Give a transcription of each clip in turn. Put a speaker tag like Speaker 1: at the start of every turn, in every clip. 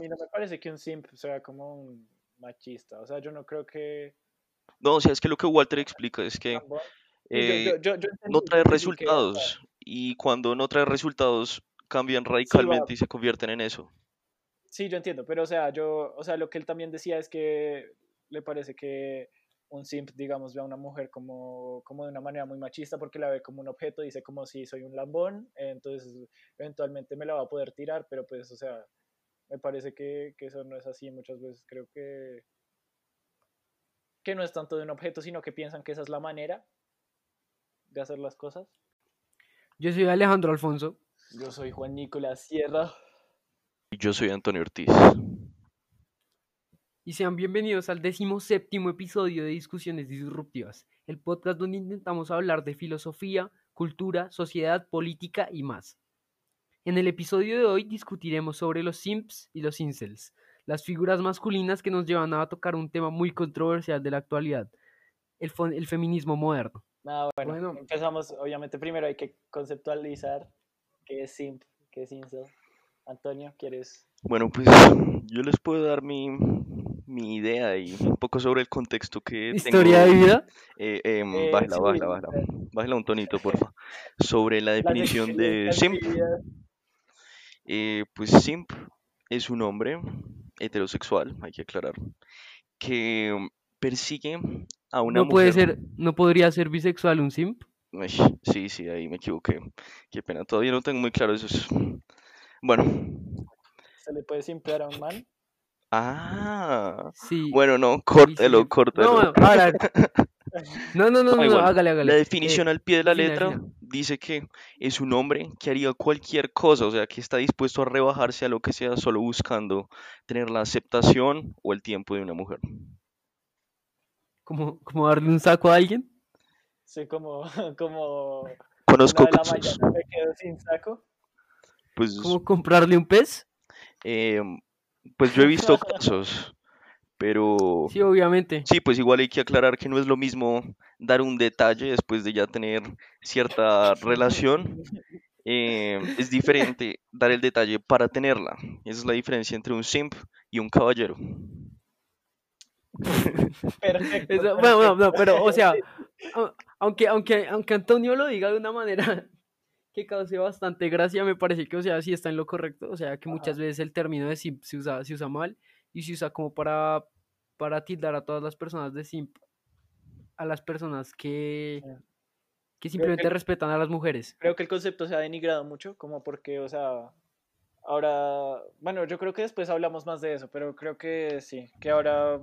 Speaker 1: mí no me parece que un simp sea como un machista. O sea, yo no creo que.
Speaker 2: No, o sea, es que lo que Walter explica es que eh,
Speaker 1: yo, yo, yo, yo
Speaker 2: no trae resultados y cuando no trae resultados cambian radicalmente y se convierten en eso.
Speaker 1: Sí, yo entiendo, pero o sea, yo, o sea, lo que él también decía es que le parece que un simp, digamos, ve a una mujer como, como de una manera muy machista porque la ve como un objeto, dice como si soy un lambón, entonces eventualmente me la va a poder tirar, pero pues, o sea, me parece que, que eso no es así muchas veces, creo que que no es tanto de un objeto, sino que piensan que esa es la manera de hacer las cosas.
Speaker 3: Yo soy Alejandro Alfonso.
Speaker 1: Yo soy Juan Nicolás Sierra.
Speaker 2: Y yo soy Antonio Ortiz.
Speaker 3: y sean bienvenidos al décimo séptimo episodio de Discusiones Disruptivas, el podcast donde intentamos hablar de filosofía, cultura, sociedad, política y más. En el episodio de hoy discutiremos sobre los simps y los incels, las figuras masculinas que nos llevan a tocar un tema muy controversial de la actualidad, el, feminismo moderno.
Speaker 1: Nada, bueno,
Speaker 3: Bueno.
Speaker 1: empezamos, obviamente primero hay que conceptualizar qué es simp, qué es incel. Antonio, ¿quieres?
Speaker 2: Bueno, pues yo les puedo dar mi, mi idea y un poco sobre el contexto que
Speaker 3: Historia de
Speaker 2: tengo.
Speaker 3: vida.
Speaker 2: Eh, em,
Speaker 1: Eh,
Speaker 2: bájela,
Speaker 1: sí,
Speaker 2: bájela, bájela. Bájela un tonito, porfa. Sobre la definición de simp. Eh, pues simp es un hombre heterosexual, hay que aclarar, que persigue a una
Speaker 3: No puede
Speaker 2: mujer.
Speaker 3: ser, no podría ser bisexual un simp.
Speaker 2: Uy, sí, sí, ahí me equivoqué. Qué pena, todavía no tengo muy claro eso. es- Bueno,
Speaker 1: ¿Se le puede simpear a un man?
Speaker 2: Ah,
Speaker 3: Sí.
Speaker 2: bueno, no, córtelo,
Speaker 3: sí.
Speaker 2: córtelo.
Speaker 3: No, ahora- no, no, no,
Speaker 2: No,
Speaker 3: no, hágale, hágale.
Speaker 2: La
Speaker 3: Eh,
Speaker 2: definición al pie de la letra dice que es un hombre que haría cualquier cosa, o sea, que está dispuesto a rebajarse a lo que sea solo buscando tener la aceptación o el tiempo de una mujer.
Speaker 3: como, como darle un saco a alguien.
Speaker 1: Sí, como, como
Speaker 2: Conozco
Speaker 1: una de la
Speaker 2: casos,
Speaker 1: mañana me quedo sin saco.
Speaker 2: pues,
Speaker 3: Como comprarle un pez.
Speaker 2: em, pues yo he visto casos, pero
Speaker 3: Sí, obviamente.
Speaker 2: sí, pues igual hay que aclarar que no es lo mismo dar un detalle después de ya tener cierta relación. em, es diferente dar el detalle para tenerla. Esa es la diferencia entre un simp y un caballero.
Speaker 1: Perfecto.
Speaker 3: Eso- bueno, bueno, no, pero, o sea, aunque, aunque, aunque Antonio lo diga de una manera que cause bastante gracia, me parece que, o sea, sí está en lo correcto. O sea, que muchas veces el término de simp se usa, se usa mal y se usa como para, para tildar a todas las personas de simp, a las personas que, que simplemente
Speaker 1: que-
Speaker 3: respetan a las mujeres.
Speaker 1: Creo que el concepto se ha denigrado mucho, como porque, o sea, ahora, bueno, yo creo que después hablamos más de eso, pero creo que sí, que ahora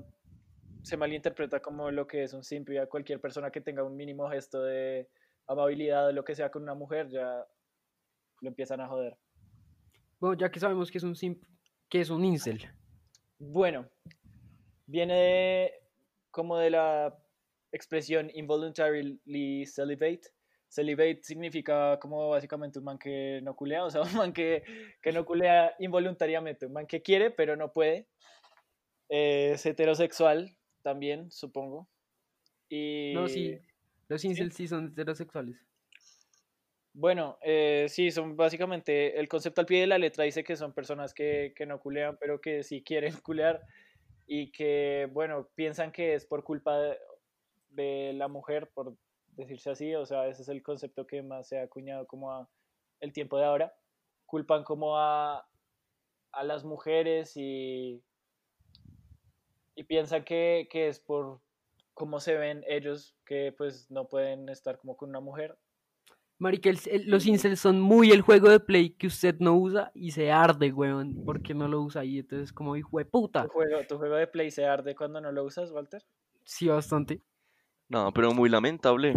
Speaker 1: se malinterpreta como lo que es un simp y a cualquier persona que tenga un mínimo gesto de amabilidad o lo que sea con una mujer, ya lo empiezan a joder.
Speaker 3: Bueno, ya que sabemos que es un simp, que es un incel.
Speaker 1: Bueno, viene de- como de la expresión involuntarily celibate. Celibate significa como básicamente un man que no culea, o sea, un man que, que no culea involuntariamente, un man que quiere pero no puede. Eh, es heterosexual también, supongo. Y
Speaker 3: No, sí, los incels sí son heterosexuales.
Speaker 1: Bueno, eh, sí, son básicamente, el concepto al pie de la letra dice que son personas que, que no culean, pero que sí quieren culear y que, bueno, piensan que es por culpa de, de la mujer, por decirse así, o sea, ese es el concepto que más se ha acuñado como a el tiempo de ahora. Culpan como a, a las mujeres y, y piensan que, que es por cómo se ven ellos, que pues no pueden estar como con una mujer
Speaker 3: Marica, el- el- los incels son muy el juego de play que usted no usa y se arde, weón, porque no lo usa y entonces como hijo de puta.
Speaker 1: ¿Tu juego, tu juego de Play se arde cuando no lo usas, Walter?
Speaker 3: Sí, bastante.
Speaker 2: No, pero muy lamentable.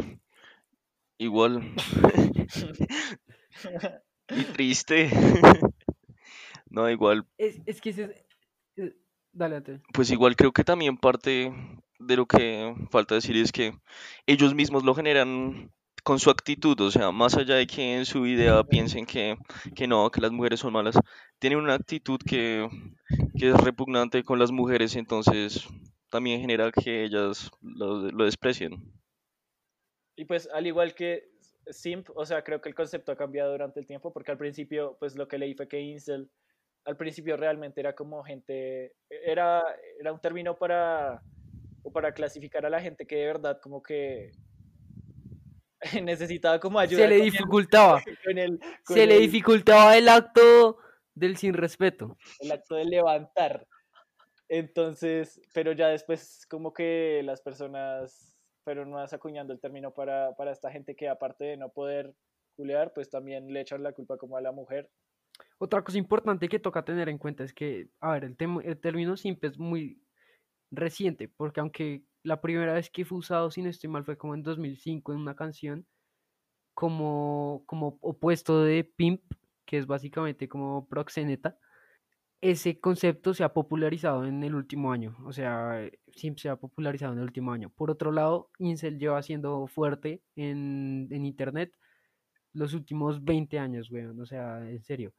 Speaker 2: Igual. y triste. no, igual,
Speaker 3: Es, es que ese es... eh, Dale, Ate.
Speaker 2: pues igual creo que también parte de lo que falta decir es que ellos mismos lo generan con su actitud, o sea, más allá de que en su idea piensen que, que no, que las mujeres son malas, tienen una actitud que, que es repugnante con las mujeres, entonces también genera que ellas lo, lo desprecien.
Speaker 1: Y pues al igual que simp, o sea, creo que el concepto ha cambiado durante el tiempo, porque al principio, pues lo que leí fue que incel al principio realmente era como gente, era, era un término para, o para clasificar a la gente que de verdad como que necesitaba como ayuda.
Speaker 3: Se le
Speaker 1: el-
Speaker 3: dificultaba.
Speaker 1: con el, con
Speaker 3: Se le dificultaba el acto del sin respeto.
Speaker 1: el acto de levantar. Entonces, pero ya después como que las personas fueron más acuñando el término para, para esta gente que aparte de no poder culear, pues también le echan la culpa como a la mujer.
Speaker 3: Otra cosa importante que toca tener en cuenta es que, a ver, el, el término simp es muy reciente, porque aunque la primera vez que fue usado, si no mal, fue como en 2005 en una canción, como, como opuesto de pimp, que es básicamente como proxeneta, ese concepto se ha popularizado en el último año, o sea, eh, se ha popularizado en el último año. Por otro lado, Incel lleva siendo fuerte en, en internet los últimos 20 años, weón, o sea, en serio.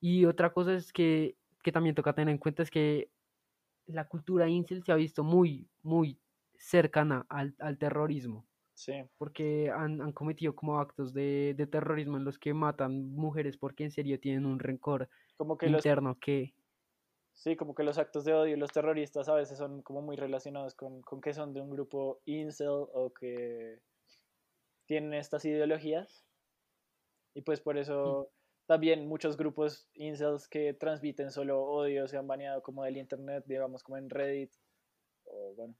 Speaker 3: Y otra cosa es que, que también toca tener en cuenta es que la cultura incel se ha visto muy, muy cercana al, al terrorismo,
Speaker 1: Sí,
Speaker 3: porque han, han cometido como actos de, de terrorismo en los que matan mujeres porque en serio tienen un rencor
Speaker 1: como que los,
Speaker 3: interno que...
Speaker 1: sí, como que los actos de odio, los terroristas a veces son como muy relacionados con, con que son de un grupo incel o que tienen estas ideologías. Y pues por eso también muchos grupos incels que transmiten solo odio se han baneado como del internet, digamos como en Reddit o bueno,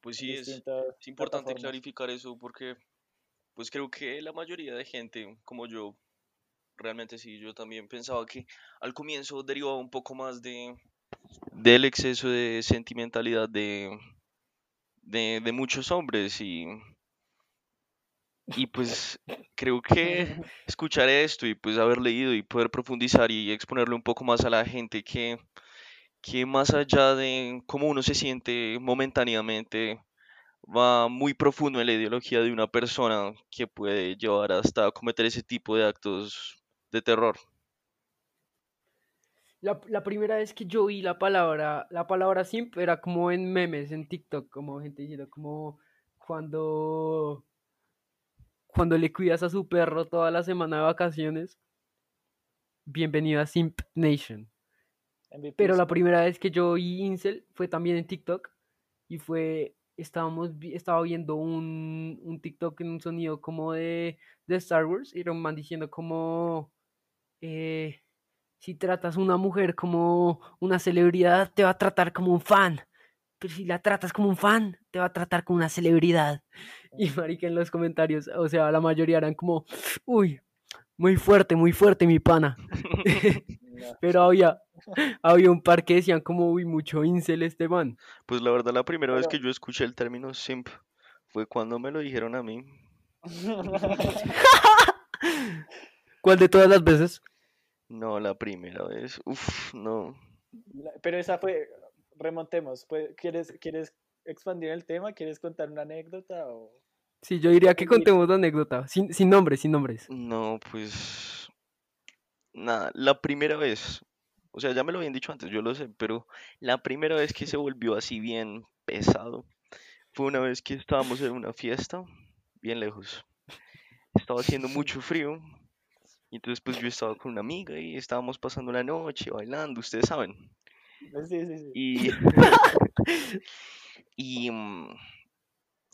Speaker 2: Pues sí, es, importante clarificar eso porque pues creo que la mayoría de gente como yo, realmente sí, yo también pensaba que al comienzo derivaba un poco más de del exceso de sentimentalidad de, de, de muchos hombres y, y pues creo que escuchar esto y pues haber leído y poder profundizar y exponerle un poco más a la gente que, que más allá de cómo uno se siente momentáneamente, va muy profundo en la ideología de una persona que puede llevar hasta cometer ese tipo de actos de terror.
Speaker 3: La, la primera vez que yo vi la palabra, la palabra simp era como en memes, en TikTok, como gente diciendo como cuando, cuando le cuidas a su perro toda la semana de vacaciones. Bienvenido a Simp Nation.
Speaker 1: MVP,
Speaker 3: Pero la primera vez que yo vi Incel fue también en TikTok y fue, estábamos, estaba viendo un, un TikTok en un sonido como de, de Star Wars y era un man diciendo como, eh, si tratas a una mujer como una celebridad, te va a tratar como un fan. Pero si la tratas como un fan, te va a tratar como una celebridad. Y marica en los comentarios, o sea, la mayoría eran como, uy, muy fuerte, muy fuerte mi pana. Pero había, había un par que decían como, uy, mucho incel este man.
Speaker 2: Pues la verdad la primera vez que yo escuché el término simp fue cuando me lo dijeron a mí.
Speaker 3: ¿Cuál de todas las veces?
Speaker 2: No, la primera vez. Uf, no.
Speaker 1: Pero esa fue, remontemos, pues, ¿quieres, ¿quieres expandir el tema? ¿Quieres contar una anécdota? O...
Speaker 3: Sí, yo diría que contemos la anécdota, sin, sin nombres, sin nombres.
Speaker 2: No, pues. Nada, la primera vez. O sea, ya me lo habían dicho antes, yo lo sé, pero la primera vez que se volvió así bien pesado fue una vez que estábamos en una fiesta, bien lejos. Estaba haciendo mucho frío. Y entonces, pues yo estaba con una amiga y estábamos pasando la noche bailando, ustedes saben.
Speaker 1: Sí, sí, sí.
Speaker 2: Y, y, mm,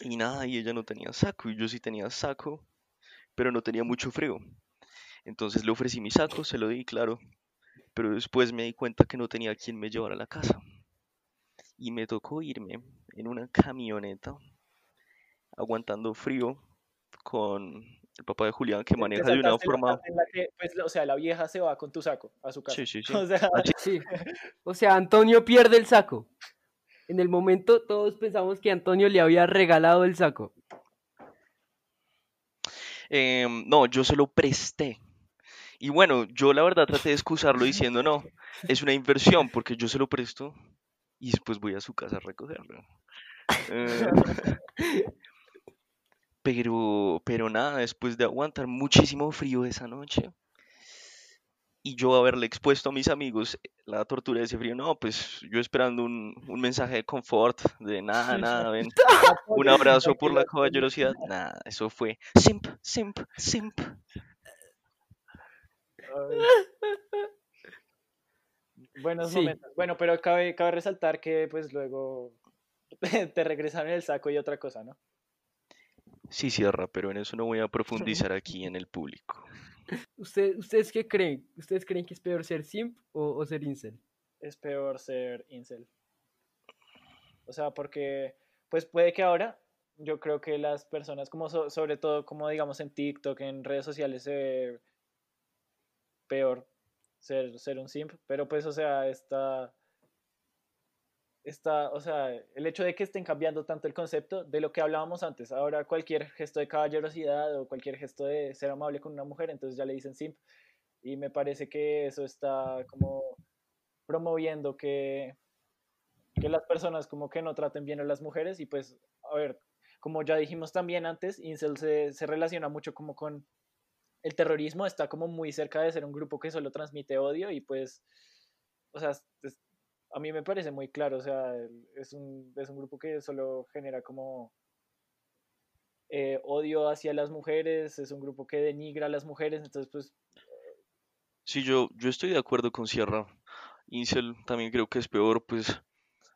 Speaker 2: y nada, y ella no tenía saco, y yo sí tenía saco, pero no tenía mucho frío. Entonces le ofrecí mi saco, se lo di, claro, pero después me di cuenta que no tenía quien me llevara a la casa. Y me tocó irme en una camioneta, aguantando frío, con el papá de Julián, que maneja de una forma...
Speaker 1: parte en la que, pues, o sea, la vieja se va con tu saco a su casa.
Speaker 2: Sí, sí, sí.
Speaker 1: O sea,
Speaker 2: Así-
Speaker 3: Sí. O sea, Antonio pierde el saco. En el momento todos pensamos que Antonio le había regalado el saco.
Speaker 2: Em, no, yo se lo presté. Y bueno, yo la verdad traté de excusarlo diciendo, no, es una inversión porque yo se lo presto y después voy a su casa a recogerlo. Eh, pero, pero nada, después de aguantar muchísimo frío esa noche y yo haberle expuesto a mis amigos la tortura de ese frío, no, pues yo esperando un, un mensaje de confort, de nada, nada, ven, un abrazo por la caballerosidad, nada, eso fue simp, simp, simp.
Speaker 1: Buenos
Speaker 3: Sí.
Speaker 1: momentos. Bueno, pero cabe, cabe resaltar que pues luego te regresaron el saco y otra cosa, ¿no?
Speaker 2: Sí, cierra, pero en eso no voy a profundizar aquí en el público.
Speaker 3: ¿Usted, ¿Ustedes qué creen? ¿Ustedes creen que es peor ser simp o, o ser incel?
Speaker 1: Es peor ser incel. O sea, porque pues puede que ahora yo creo que las personas, como so- sobre todo como digamos en TikTok, en redes sociales, se ve peor ser, ser un simp, pero pues o sea, está, está, o sea, el hecho de que estén cambiando tanto el concepto de lo que hablábamos antes, ahora cualquier gesto de caballerosidad o cualquier gesto de ser amable con una mujer, entonces ya le dicen simp, y me parece que eso está como promoviendo que, que las personas como que no traten bien a las mujeres. Y pues, a ver, como ya dijimos también antes, Incel se, se relaciona mucho como con el terrorismo, está como muy cerca de ser un grupo que solo transmite odio y pues, o sea, a mí me parece muy claro, o sea, es un, es un grupo que solo genera como eh, odio hacia las mujeres, es un grupo que denigra a las mujeres, entonces pues
Speaker 2: Sí, yo, yo estoy de acuerdo con Sierra. Incel también creo que es peor, pues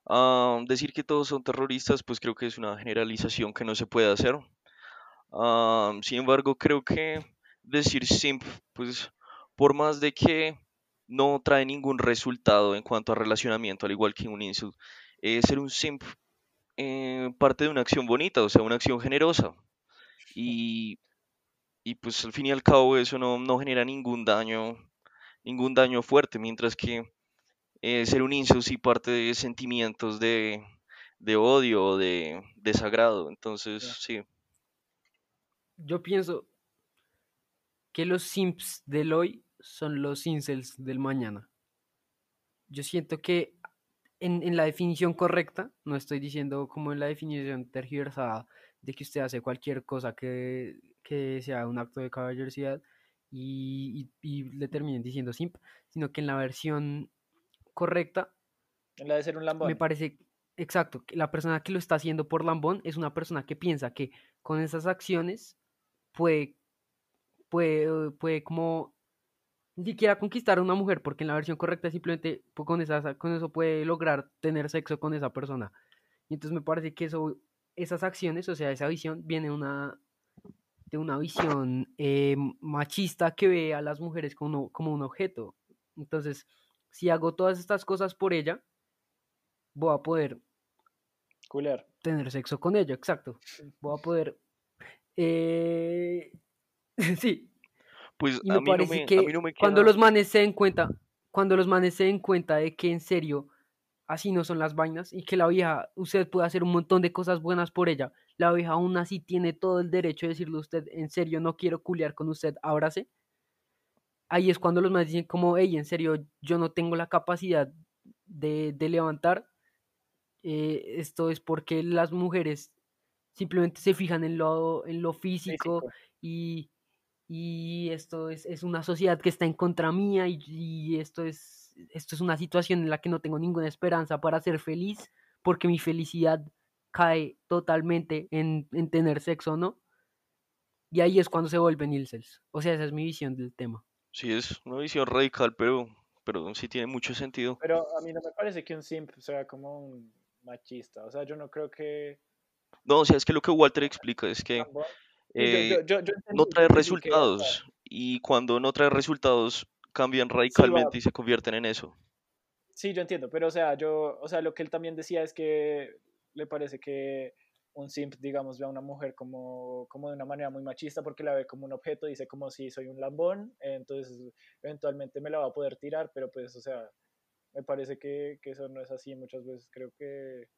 Speaker 2: ah, decir que todos son terroristas, pues creo que es una generalización que no se puede hacer. Ah, sin embargo, creo que decir simp, pues por más de que no trae ningún resultado en cuanto a relacionamiento, al igual que un incel, eh, ser un simp eh, parte de una acción bonita, o sea, una acción generosa. Y, y pues al fin y al cabo eso no, no genera ningún daño, ningún daño fuerte, mientras que eh, ser un incel sí parte de sentimientos de, de odio o de desagrado. Entonces, sí.
Speaker 3: Yo pienso que los simps del hoy son los incels del mañana. Yo siento que en, en la definición correcta, no estoy diciendo como en la definición tergiversada de que usted hace cualquier cosa que, que sea un acto de caballerosidad y, y- y le terminen diciendo simp, sino que en la versión correcta
Speaker 1: la de ser un lambón.
Speaker 3: me parece exacto que la persona que lo está haciendo por lambón es una persona que piensa que con esas acciones puede puede, puede como ni siquiera conquistar a una mujer, porque en la versión correcta simplemente pues, con, eso puede lograr tener sexo con esa persona. Y entonces me parece que eso, esas acciones, o sea, esa visión viene una, de una visión eh, machista que ve a las mujeres como, como un objeto. Entonces, si hago todas estas cosas por ella, voy a poder
Speaker 1: Culear.
Speaker 3: tener sexo con ella, exacto. Voy a poder... eh, sí,
Speaker 2: Pues
Speaker 3: y
Speaker 2: a mí no me, a
Speaker 3: que
Speaker 2: mí no me
Speaker 3: cuando los manes se den cuenta, cuando los manes se den cuenta de que en serio así no son las vainas y que la vieja, usted puede hacer un montón de cosas buenas por ella, la vieja aún así tiene todo el derecho de decirle a usted, en serio no quiero culiar con usted, ábrase. Ahí es cuando los manes dicen como, hey, en serio, yo no tengo la capacidad de, de levantar. eh, esto es porque las mujeres simplemente se fijan en lo, en lo físico,
Speaker 1: Físico.
Speaker 3: y, y esto es, es una sociedad que está en contra mía y, y esto, es, esto es una situación en la que no tengo ninguna esperanza para ser feliz porque mi felicidad cae totalmente en, en tener sexo, ¿no? Y ahí es cuando se vuelven incels. O sea, esa es mi visión del tema.
Speaker 2: Sí, es una visión radical, pero, pero sí tiene mucho sentido.
Speaker 1: Pero a mí no me parece que un simp sea como un machista. O sea, yo no creo que.
Speaker 2: No, o sea, es que lo que Walter explica es que eh,
Speaker 1: yo- yo- yo
Speaker 2: no trae resultados y cuando no trae resultados cambian radicalmente y se convierten en eso.
Speaker 1: Sí, yo entiendo, pero o sea, yo, o sea, lo que él también decía es que le parece que un simp, digamos, ve a una mujer como, como de una manera muy machista porque la ve como un objeto, dice como si soy un lambón, entonces eventualmente me la va a poder tirar, pero pues, o sea, me parece que, que eso no es así muchas veces, creo que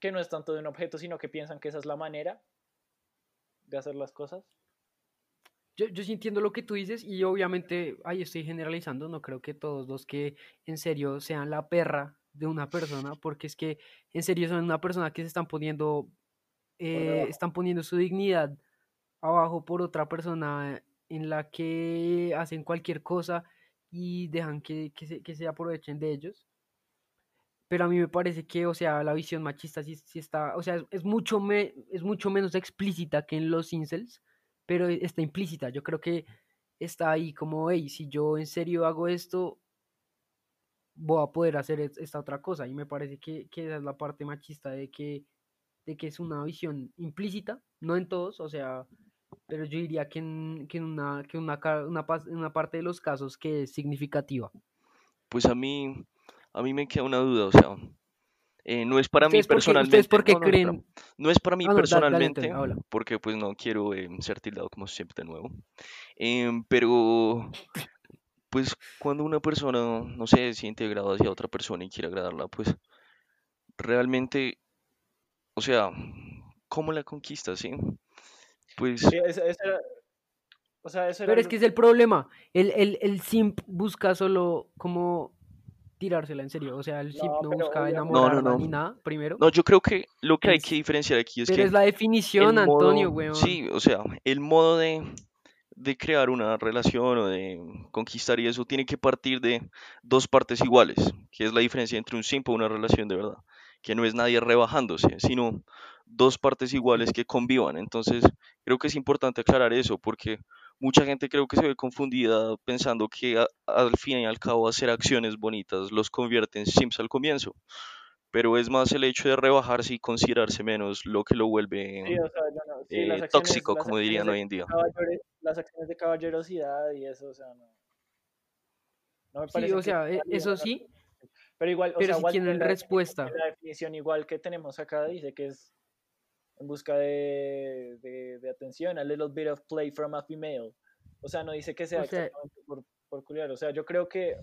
Speaker 1: que no es tanto de un objeto, sino que piensan que esa es la manera de hacer las cosas.
Speaker 3: Yo, yo sí entiendo lo que tú dices y obviamente, ahí estoy generalizando, no creo que todos los que en serio sean la perra de una persona, porque es que en serio son una persona que se están poniendo, eh, están poniendo su dignidad abajo por otra persona en la que hacen cualquier cosa y dejan que, que se, que se aprovechen de ellos. Pero a mí me parece que, o sea, la visión machista sí, sí está, o sea, es, es mucho me, es mucho menos explícita que en los incels, pero e- está implícita. Yo creo que está ahí como, hey, si yo en serio hago esto, voy a poder hacer es- esta otra cosa. Y me parece que, que esa es la parte machista de que, de que es una visión implícita, no en todos, o sea, pero yo diría que en, que en una, que una, una parte de los casos que es significativa.
Speaker 2: Pues a mí, a mí me queda una duda, o sea, eh, no es para mí
Speaker 3: ¿Ustedes por qué, ustedes
Speaker 2: personalmente,
Speaker 3: por qué
Speaker 2: no, no, espera,
Speaker 3: creen?
Speaker 2: no es para mí
Speaker 3: Ah,
Speaker 2: personalmente, porque pues no quiero eh, ser tildado como siempre de nuevo, em, pero pues cuando una persona, no sé, se siente agradada hacia otra persona y quiere agradarla, pues realmente, o sea, ¿cómo la conquista, sí? Pues
Speaker 1: Sí, ese- ese era- o sea, eso era
Speaker 3: Pero es que es el problema. El, el, el simp busca solo como tirársela en serio. O sea, el simp
Speaker 1: No,
Speaker 3: no busca
Speaker 1: obviamente-
Speaker 2: No, no,
Speaker 3: ni nada, primero.
Speaker 2: No, yo creo que lo que hay
Speaker 3: Es-
Speaker 2: que diferenciar aquí es
Speaker 3: pero
Speaker 2: que
Speaker 3: es la definición,
Speaker 2: modo,
Speaker 3: Antonio, weón.
Speaker 2: sí, o sea, el modo de, de crear una relación o de conquistar y eso tiene que partir de dos partes iguales, que es la diferencia entre un simp o una relación de verdad, que no es nadie rebajándose, sino dos partes iguales que convivan. Entonces, creo que es importante aclarar eso, porque mucha gente creo que se ve confundida pensando que a- al fin y al cabo hacer acciones bonitas los convierte en simps al comienzo pero es más el hecho de rebajarse y considerarse menos lo que lo vuelve
Speaker 1: Sí, o sea, yo no- sí,
Speaker 2: eh,
Speaker 1: acciones-
Speaker 2: tóxico, como dirían hoy en día.
Speaker 1: las acciones de caballerosidad y eso, o sea, no. No me
Speaker 3: Sí,
Speaker 1: parece
Speaker 3: o sea, e- eso sí,
Speaker 1: Pero igual, o
Speaker 3: pero
Speaker 1: sea,
Speaker 3: si tienen respuesta.
Speaker 1: La definición igual que tenemos acá dice que es en busca de, de, de atención, a little bit of play from a female. O sea, no dice que sea
Speaker 3: O sea-
Speaker 1: exactamente por, por culiar. O sea, yo creo que,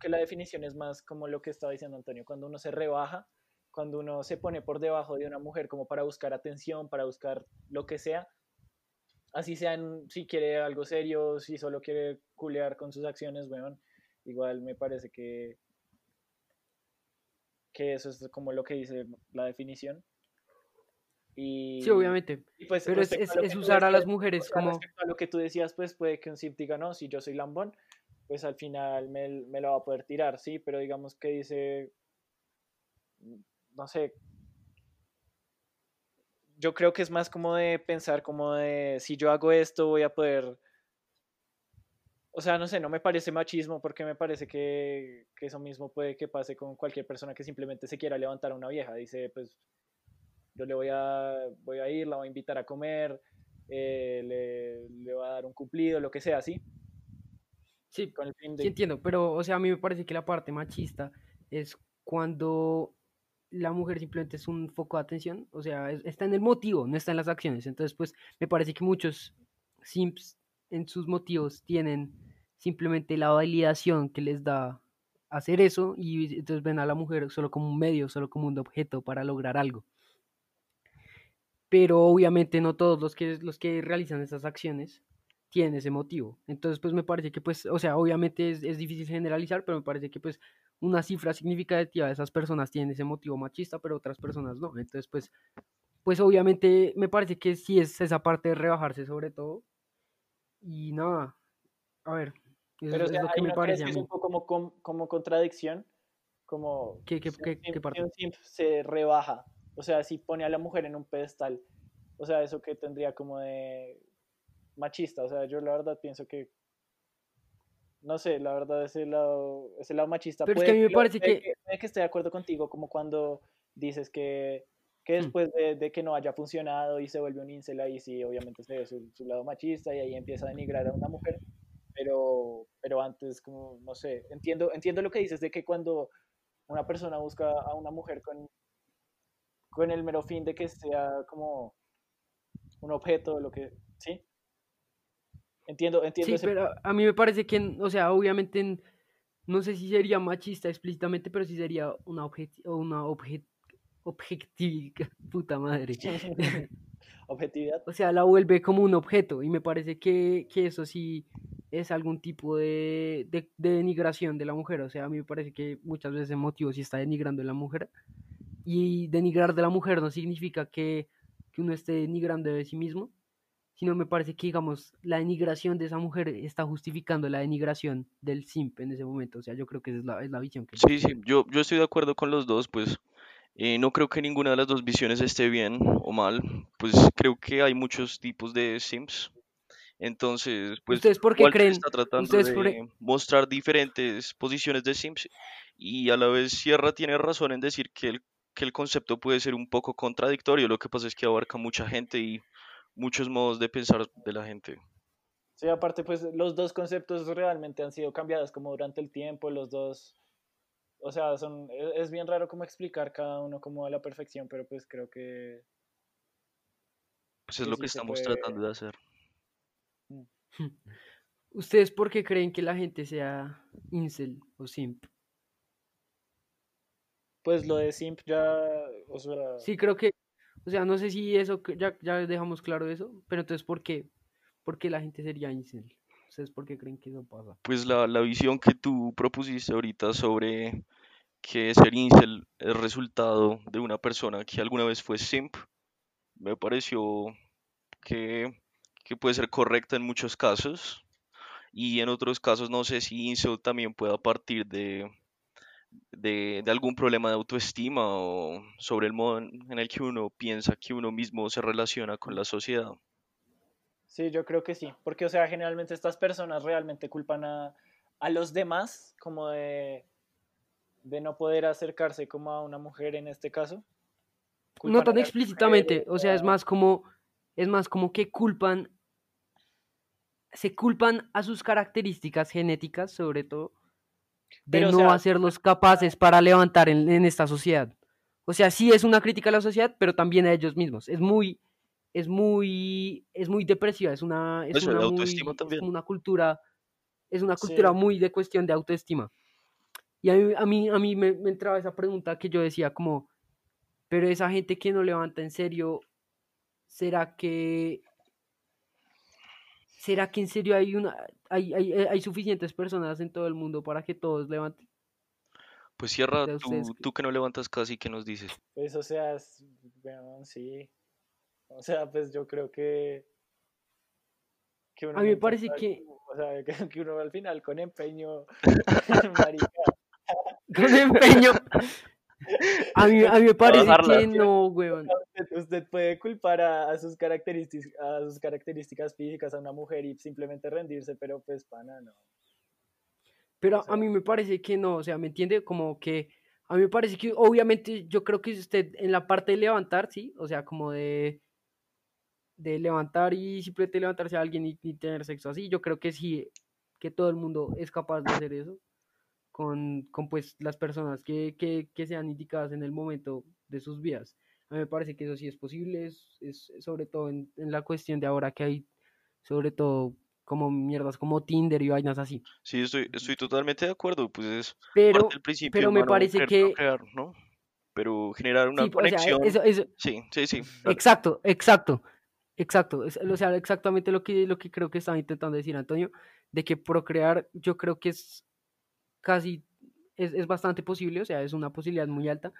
Speaker 1: que la definición es más como lo que estaba diciendo Antonio, cuando uno se rebaja, cuando uno se pone por debajo de una mujer como para buscar atención, para buscar lo que sea, así sean, si quiere algo serio, si solo quiere culear con sus acciones, weón, igual me parece que, que eso es como lo que dice la definición. Y,
Speaker 3: Sí, obviamente.
Speaker 1: y pues
Speaker 3: Pero es, es, usar a las mujeres como...
Speaker 1: respecto a lo que tú decías, pues puede que un simp diga, no, si yo soy lambón, pues al final me, me lo va a poder tirar, sí, pero digamos que dice, no sé, yo creo que es más como de pensar como de, si yo hago esto voy a poder, o sea, no sé, no me parece machismo porque me parece que, que eso mismo puede que pase con cualquier persona que simplemente se quiera levantar a una vieja, dice, pues yo le voy a, voy a ir, la voy a invitar a comer, eh, le, le voy a dar un cumplido, lo que sea, ¿sí?
Speaker 3: Sí,
Speaker 1: Con el fin de...
Speaker 3: Sí entiendo, pero o sea, a mí me parece que la parte machista es cuando la mujer simplemente es un foco de atención, o sea, es- está en el motivo, no está en las acciones. Entonces, pues, me parece que muchos simps en sus motivos tienen simplemente la validación que les da hacer eso y entonces ven a la mujer solo como un medio, solo como un objeto para lograr algo. Pero obviamente no todos los que, los que realizan esas acciones tienen ese motivo. Entonces, pues me parece que, pues, o sea, obviamente es, es difícil generalizar, pero me parece que, pues, una cifra significativa de esas personas tienen ese motivo machista, pero otras personas no. Entonces, pues, pues obviamente me parece que sí es esa parte de rebajarse sobre todo. Y nada, a ver, eso
Speaker 1: Pero o
Speaker 3: es
Speaker 1: sea,
Speaker 3: lo
Speaker 1: ahí
Speaker 3: que me parece
Speaker 1: que es un poco como, com- como contradicción, como
Speaker 3: ¿Qué, qué, qué, qué parte?
Speaker 1: se rebaja, o sea, si pone a la mujer en un pedestal, o sea, eso que tendría como de machista, o sea, yo la verdad pienso que, no sé, la verdad ese lado, ese lado machista,
Speaker 3: Pero es que
Speaker 1: puede
Speaker 3: a mí me parece
Speaker 1: puede
Speaker 3: que-
Speaker 1: puede que esté de acuerdo contigo, como cuando dices que, que
Speaker 3: Hmm.
Speaker 1: después de, de que no haya funcionado y se vuelve un incel, ahí sí, obviamente se ve su, su lado machista y ahí empieza a denigrar a una mujer, pero, pero antes, como, no sé, entiendo, entiendo lo que dices de que cuando una persona busca a una mujer con, con el mero fin de que sea como un objeto, lo que, ¿sí? Entiendo, entiendo
Speaker 3: Sí,
Speaker 1: ese
Speaker 3: pero a mí me parece que, o sea, obviamente, en- no sé si sería machista explícitamente, pero sí sería una, objeti- o una obje- objetividad, puta madre.
Speaker 1: objetividad.
Speaker 3: O sea, la vuelve como un objeto y me parece que, que eso sí es algún tipo de, de, de denigración de la mujer. O sea, a mí me parece que muchas veces el motivo sí está denigrando a la mujer y denigrar de la mujer no significa que, que uno esté denigrando de sí mismo, sino me parece que, digamos, la denigración de esa mujer está justificando la denigración del simp en ese momento. O sea, yo creo que esa es la, es la visión que
Speaker 2: Sí, sí, yo, yo estoy de acuerdo con los dos, pues eh, no creo que ninguna de las dos visiones esté bien o mal, pues creo que hay muchos tipos de sims Entonces, pues
Speaker 3: ¿Ustedes por qué creen?
Speaker 2: está tratando
Speaker 3: ¿Ustedes por-
Speaker 2: de mostrar diferentes posiciones de Sims y a la vez Sierra tiene razón en decir que el, que el concepto puede ser un poco contradictorio. Lo que pasa es que abarca mucha gente y muchos modos de pensar de la gente.
Speaker 1: Sí, aparte, pues los dos conceptos realmente han sido cambiados como durante el tiempo, los dos, o sea, son, e- es bien raro como explicar cada uno como a la perfección, pero pues creo que
Speaker 2: Pues es
Speaker 1: que
Speaker 2: lo
Speaker 1: sí
Speaker 2: que estamos
Speaker 1: puede,
Speaker 2: tratando de hacer.
Speaker 3: ¿Ustedes por qué creen que la gente sea incel o simp?
Speaker 1: Pues lo de simp ya, o sea,
Speaker 3: Sí, creo que, o sea, no sé si eso, que- ya, ya dejamos claro eso, pero entonces, ¿por qué? ¿Por qué la gente sería incel? ¿Ustedes por qué creen que eso pasa?
Speaker 2: Pues la, la visión que tú propusiste ahorita sobre que ser incel es resultado de una persona que alguna vez fue simp, me pareció que, que puede ser correcta en muchos casos y en otros casos no sé si incel también pueda partir de, de, de algún problema de autoestima o sobre el modo en el que uno piensa que uno mismo se relaciona con la sociedad.
Speaker 1: sí, yo creo que sí, porque, o sea, generalmente estas personas realmente culpan a, a los demás como de, de no poder acercarse como a una mujer en este caso.
Speaker 3: No
Speaker 1: Culpan
Speaker 3: tan explícitamente,
Speaker 1: mujeres,
Speaker 3: o sea, es más como, es más como que culpan, se culpan a sus características genéticas, sobre todo, de
Speaker 1: Pero, o
Speaker 3: no
Speaker 1: sea,
Speaker 3: hacerlos capaces para levantar en, en esta sociedad. O sea, sí es una crítica a la sociedad, pero también a ellos mismos. Es muy, es muy, es muy depresiva, es una, es una muy, es una cultura, es una cultura
Speaker 1: Sí.
Speaker 3: muy de cuestión de autoestima. Y a mí, a mí, a mí me, me entraba esa pregunta que yo decía como, pero esa gente que no levanta en serio, ¿será que, será que en serio hay una, hay, hay, hay suficientes personas en todo el mundo para que todos levanten?
Speaker 2: Pues cierra, tú, tú que no levantas casi, ¿qué nos dices?
Speaker 1: Pues, o sea, es- bueno, sí. O sea, pues yo creo que. que uno
Speaker 3: A mí me parece que-
Speaker 1: O sea, que, que uno al final con empeño.
Speaker 3: Con empeño. A mí, a mí me parece que no, weón.
Speaker 1: usted, puede culpar a, a sus características, a sus características físicas a una mujer y simplemente rendirse, pero pues pana, no.
Speaker 3: Pero
Speaker 1: O
Speaker 3: a mí me parece que no, o sea, ¿me entiende? Como que a mí me parece que obviamente yo creo que usted en la parte de levantar, sí, o sea, como de de levantar y simplemente levantarse a alguien y, y tener sexo así, yo creo que sí, que todo el mundo es capaz de hacer eso con, con pues las personas que, que, que sean indicadas en el momento de sus vidas. A mí me parece que eso sí es posible, es, es sobre todo en, en la cuestión de ahora que hay, sobre todo como mierdas como Tinder y vainas así.
Speaker 2: Sí, estoy, estoy totalmente de acuerdo, pues es
Speaker 3: Pero,
Speaker 2: parte del principio
Speaker 3: pero me parece que...
Speaker 2: ¿no? Pero generar una
Speaker 3: Sí, o sea,
Speaker 2: conexión,
Speaker 3: eso, eso,
Speaker 2: sí, sí, sí, dale.
Speaker 3: Exacto, exacto, exacto. es- o sea, exactamente lo que, lo que creo que estaba intentando decir Antonio, de que procrear yo creo que es casi, es, es bastante posible, o sea, es una posibilidad muy alta,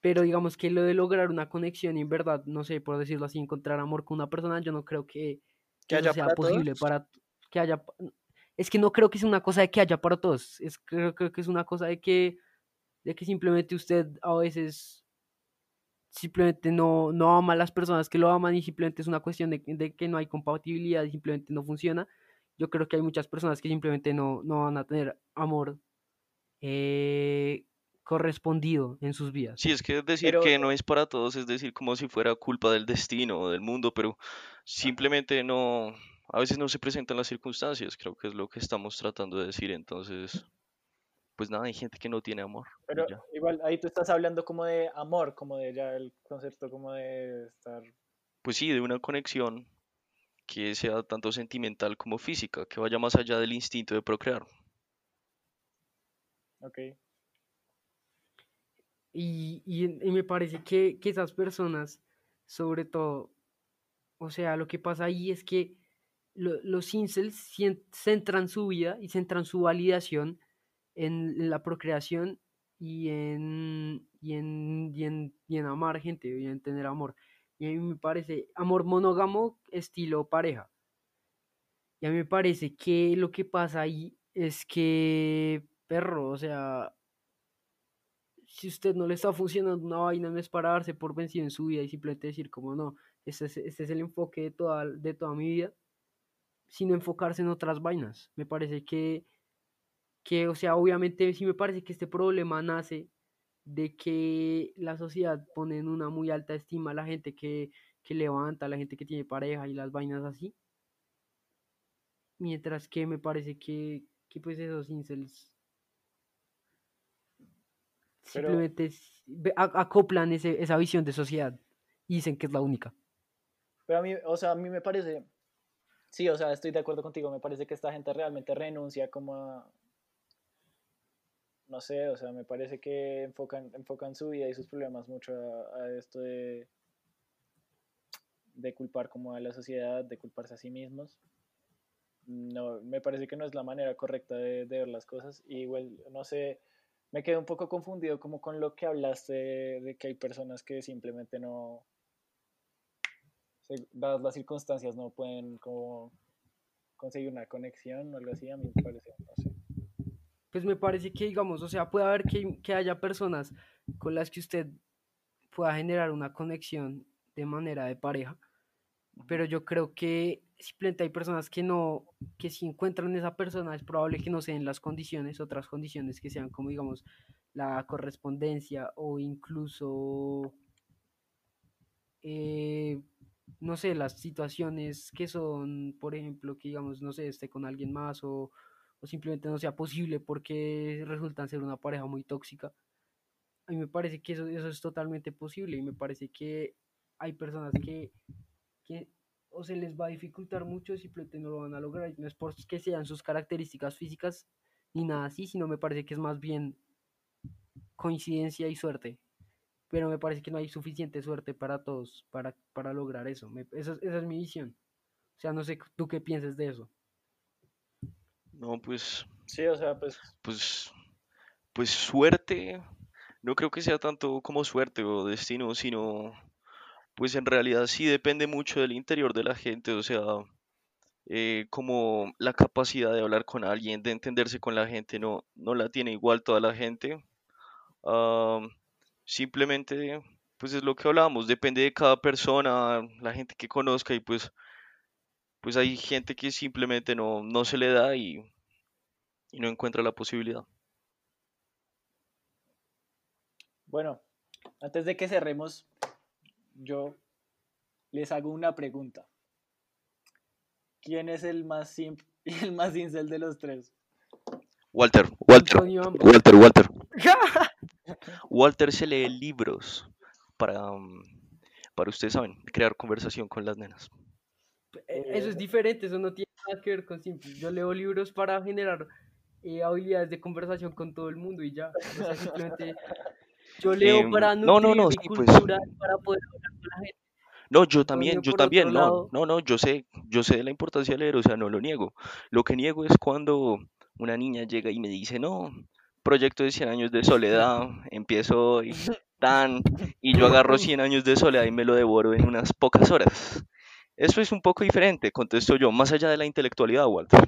Speaker 3: pero digamos que lo de lograr una conexión y en verdad, no sé, por decirlo así, encontrar amor con una persona, yo no creo que,
Speaker 1: ¿Que
Speaker 3: que eso
Speaker 1: haya
Speaker 3: sea
Speaker 1: para
Speaker 3: posible
Speaker 1: todos?
Speaker 3: para que haya, es que no creo que sea una cosa de que haya para todos, es, creo, creo que es una cosa de que, de que simplemente usted a veces simplemente no, no ama a las personas que lo aman y simplemente es una cuestión de, de que no hay compatibilidad y simplemente no funciona. Yo creo que hay muchas personas que simplemente no, no van a tener amor eh, correspondido en sus vidas.
Speaker 2: Sí, es que decir
Speaker 1: Pero-
Speaker 2: que no es para todos es decir como si fuera culpa del destino o del mundo, pero simplemente no, a veces no se presentan las circunstancias, creo que es lo que estamos tratando de decir, entonces, pues nada, hay gente que no tiene amor.
Speaker 1: Pero igual ahí tú estás hablando como de amor, como de ya el concepto como de estar.
Speaker 2: Pues sí, de una conexión que sea tanto sentimental como física, que vaya más allá del instinto de procrear.
Speaker 1: Ok.
Speaker 3: Y, y, me parece que, que esas personas, sobre todo, o sea, lo que pasa ahí es que lo- los incels centran su vida y centran su validación en la procreación y en, y en, y en, y en amar gente y en tener amor. Y a mí me parece amor monógamo estilo pareja. Y a mí me parece que lo que pasa ahí es que, perro, o sea, si usted no le está funcionando una vaina, no es para darse por vencido en su vida y simplemente decir como no, este es, este es el enfoque de toda, de toda mi vida. sino enfocarse en otras vainas. Me parece que, que, o sea, obviamente sí me parece que este problema nace de que la sociedad pone en una muy alta estima a la gente que, que levanta, a la gente que tiene pareja y las vainas así. Mientras que me parece que, que pues esos incels
Speaker 1: Pero-
Speaker 3: simplemente acoplan ese- esa visión de sociedad y dicen que es la única.
Speaker 1: Pero a mí, o sea, a mí me parece, sí, o sea, estoy de acuerdo contigo, me parece que esta gente realmente renuncia como a, no sé, o sea, me parece que enfocan, enfocan su vida y sus problemas mucho a, esto de, de culpar como a la sociedad, de culparse a sí mismos. No, me parece que no es la manera correcta de, ver las cosas. Y igual, no sé, me quedé un poco confundido como con lo que hablaste de, que hay personas que simplemente no, dadas las circunstancias, no pueden como conseguir una conexión o algo así, a mí me parece, no sé.
Speaker 3: Pues me parece que, digamos, o sea, puede haber que, que haya personas con las que usted pueda generar una conexión de manera de pareja, pero yo creo que simplemente hay personas que no, que si encuentran esa persona es probable que no se den las condiciones, otras condiciones que sean como, digamos, la correspondencia o incluso, eh, no sé, las situaciones que son, por ejemplo, que digamos, no sé, esté con alguien más o, o simplemente no sea posible porque resultan ser una pareja muy tóxica. A mí me parece que eso, eso es totalmente posible y me parece que hay personas que, que o se les va a dificultar mucho, simplemente no lo van a lograr. No es porque sean sus características físicas ni nada así, sino me parece que es más bien coincidencia y suerte. Pero me parece que no hay suficiente suerte para todos para, para lograr eso. Esa, es- esa es mi visión. O sea, no sé tú qué piensas de eso.
Speaker 2: No, pues,
Speaker 1: Sí, o sea, pues
Speaker 2: pues, pues suerte, no creo que sea tanto como suerte o destino, sino, pues en realidad sí depende mucho del interior de la gente, o sea, eh, como la capacidad de hablar con alguien, de entenderse con la gente, no, no la tiene igual toda la gente. Simplemente, pues es lo que hablábamos, depende de cada persona, la gente que conozca y pues, pues hay gente que simplemente no, no se le da y, y no encuentra la posibilidad.
Speaker 1: bueno, antes de que cerremos, yo les hago una pregunta. ¿Quién es el más simp y el más incel de los tres?
Speaker 2: Walter, Walter. Walter, Walter. Walter se lee libros para, mm, para ustedes saben, crear conversación con las nenas.
Speaker 3: Eh, Eso es diferente, eso no tiene nada que ver con simple. Yo leo libros para generar eh, habilidades de conversación con todo el mundo y ya. O sea, simplemente yo leo
Speaker 2: Em,
Speaker 3: para
Speaker 2: no, no, no,
Speaker 3: mi
Speaker 2: sí, pues.
Speaker 3: cultura, para poder hablar con la gente.
Speaker 2: No, yo también, yo también, no,
Speaker 3: lado-
Speaker 2: no, no, yo sé, yo sé de la importancia de leer, o sea, no lo niego. Lo que niego es cuando una niña llega y me dice, no, proyecto de 100 años de soledad, empiezo hoy, tan, y yo agarro 100 años de soledad y me lo devoro en unas pocas horas. Eso es un poco diferente, contesto yo, más allá de la intelectualidad, Walter.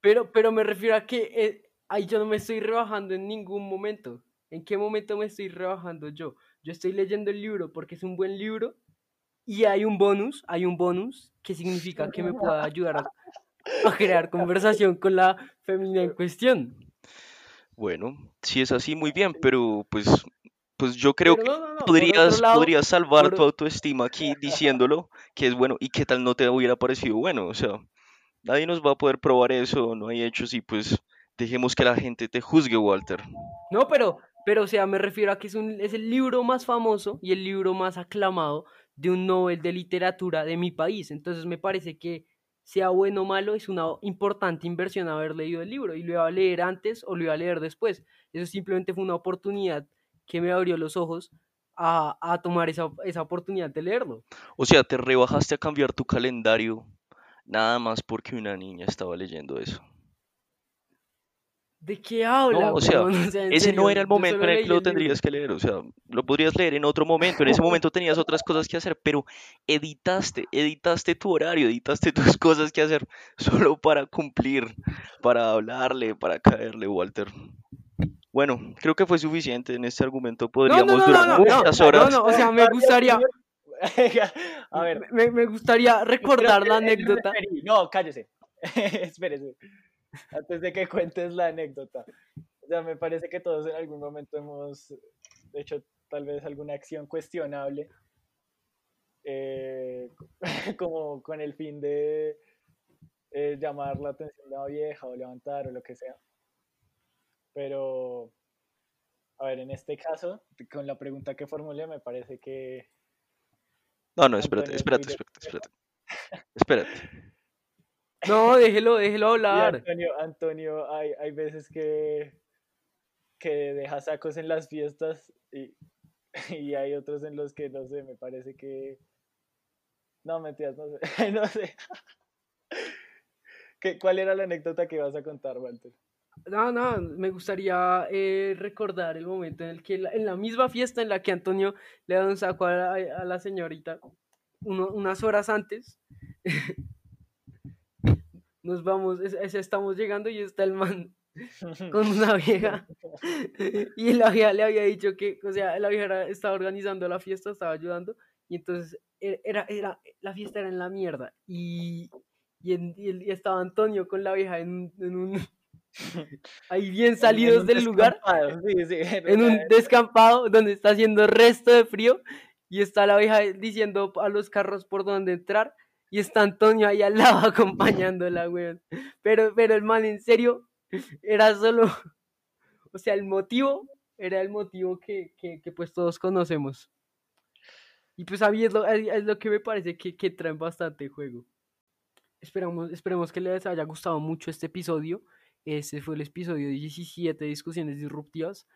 Speaker 3: Pero, pero me refiero a que eh, ahí yo no me estoy rebajando en ningún momento. ¿En qué momento me estoy rebajando yo? Yo estoy leyendo el libro porque es un buen libro y hay un bonus, hay un bonus que significa que me pueda ayudar a, a crear conversación con la femina en cuestión.
Speaker 2: Bueno, si es así, muy bien, pero pues, pues yo creo
Speaker 3: Pero
Speaker 2: que
Speaker 3: no, no, no, por
Speaker 2: podrías,
Speaker 3: lado,
Speaker 2: podrías salvar
Speaker 3: por-
Speaker 2: tu autoestima aquí diciéndolo, que es bueno, y qué tal no te hubiera parecido bueno, o sea, nadie nos va a poder probar eso, no hay hechos, y pues dejemos que la gente te juzgue, Walter.
Speaker 3: No, pero, pero, o sea, me refiero a que es, un, es el libro más famoso y el libro más aclamado de un Nobel de literatura de mi país. Entonces me parece que sea bueno o malo, es una importante inversión haber leído el libro y lo iba a leer antes o lo iba a leer después. Eso simplemente fue una oportunidad que me abrió los ojos a, a tomar esa, esa oportunidad de leerlo.
Speaker 2: O sea, te rebajaste a cambiar tu calendario nada más porque una niña estaba leyendo eso.
Speaker 3: ¿De qué habla?
Speaker 2: No, o sea?
Speaker 3: O
Speaker 2: Ese no era el momento en el que lo tendrías que leer, o sea, lo podrías leer en otro momento, en ese momento tenías otras cosas que hacer, pero editaste, editaste tu horario, editaste tus cosas que hacer solo para cumplir, para hablarle, para caerle, Walter. Bueno, creo que fue suficiente en este argumento,
Speaker 3: No, no,
Speaker 2: podríamos
Speaker 3: no,
Speaker 2: durar
Speaker 3: no, no, no,
Speaker 2: muchas
Speaker 3: no,
Speaker 2: horas.
Speaker 3: no, o sea, me gustaría,
Speaker 1: A ver,
Speaker 3: Me, me gustaría recordar la anécdota.
Speaker 1: No, cállese. Espérese. Antes de que cuentes la anécdota. O sea, me parece que todos en algún momento hemos hecho tal vez alguna acción cuestionable. eh, como con el fin de eh, llamar la atención de la vieja o levantar o lo que sea. Pero, a ver, en este caso, con la pregunta que formulé, me parece que
Speaker 2: No, no, espérate, espérate, espérate, espérate. Espérate.
Speaker 3: No, déjelo, déjelo
Speaker 1: Y
Speaker 3: hablar.
Speaker 1: Antonio, Antonio, hay, hay veces que, que deja sacos en las fiestas y, y hay otros en los que, no sé, me parece que... No, mentiras, no sé. no sé. ¿Qué, ¿Cuál era la anécdota que vas a contar, Walter?
Speaker 3: No, no, me gustaría eh, recordar el momento en el que en la misma fiesta en la que Antonio le da un saco a la, a la señorita uno- unas horas antes. Nos vamos, es- es- estamos llegando y está el man con una vieja. Y la vieja le había dicho que, o sea, la vieja estaba organizando la fiesta, estaba ayudando, y entonces e- era, era, la fiesta era en la mierda. Y, y, en- estaba Antonio con la vieja en, en un... Ahí bien
Speaker 1: En- en
Speaker 3: salidos del lugar,
Speaker 1: descampado, Sí, sí,
Speaker 3: en un descampado donde está haciendo resto de frío, y está la vieja diciendo a los carros por dónde entrar, y está Antonio ahí al lado acompañándola, weón. Pero, pero el man, en serio, era solo, o sea, el motivo era el motivo que, que, que, pues todos conocemos. Y pues a mí es lo, es- es lo que me parece que, que traen bastante juego. Esperamos, esperemos que les haya gustado mucho este episodio. Este fue el episodio 17 de Discusiones Disruptivas.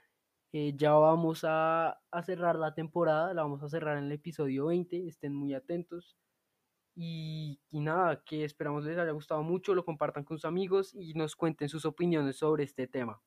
Speaker 3: Eh, ya vamos a, a cerrar la temporada, la vamos a cerrar en el episodio 20. Estén muy atentos. Y, y nada, que esperamos les haya gustado mucho, lo compartan con sus amigos y nos cuenten sus opiniones sobre este tema.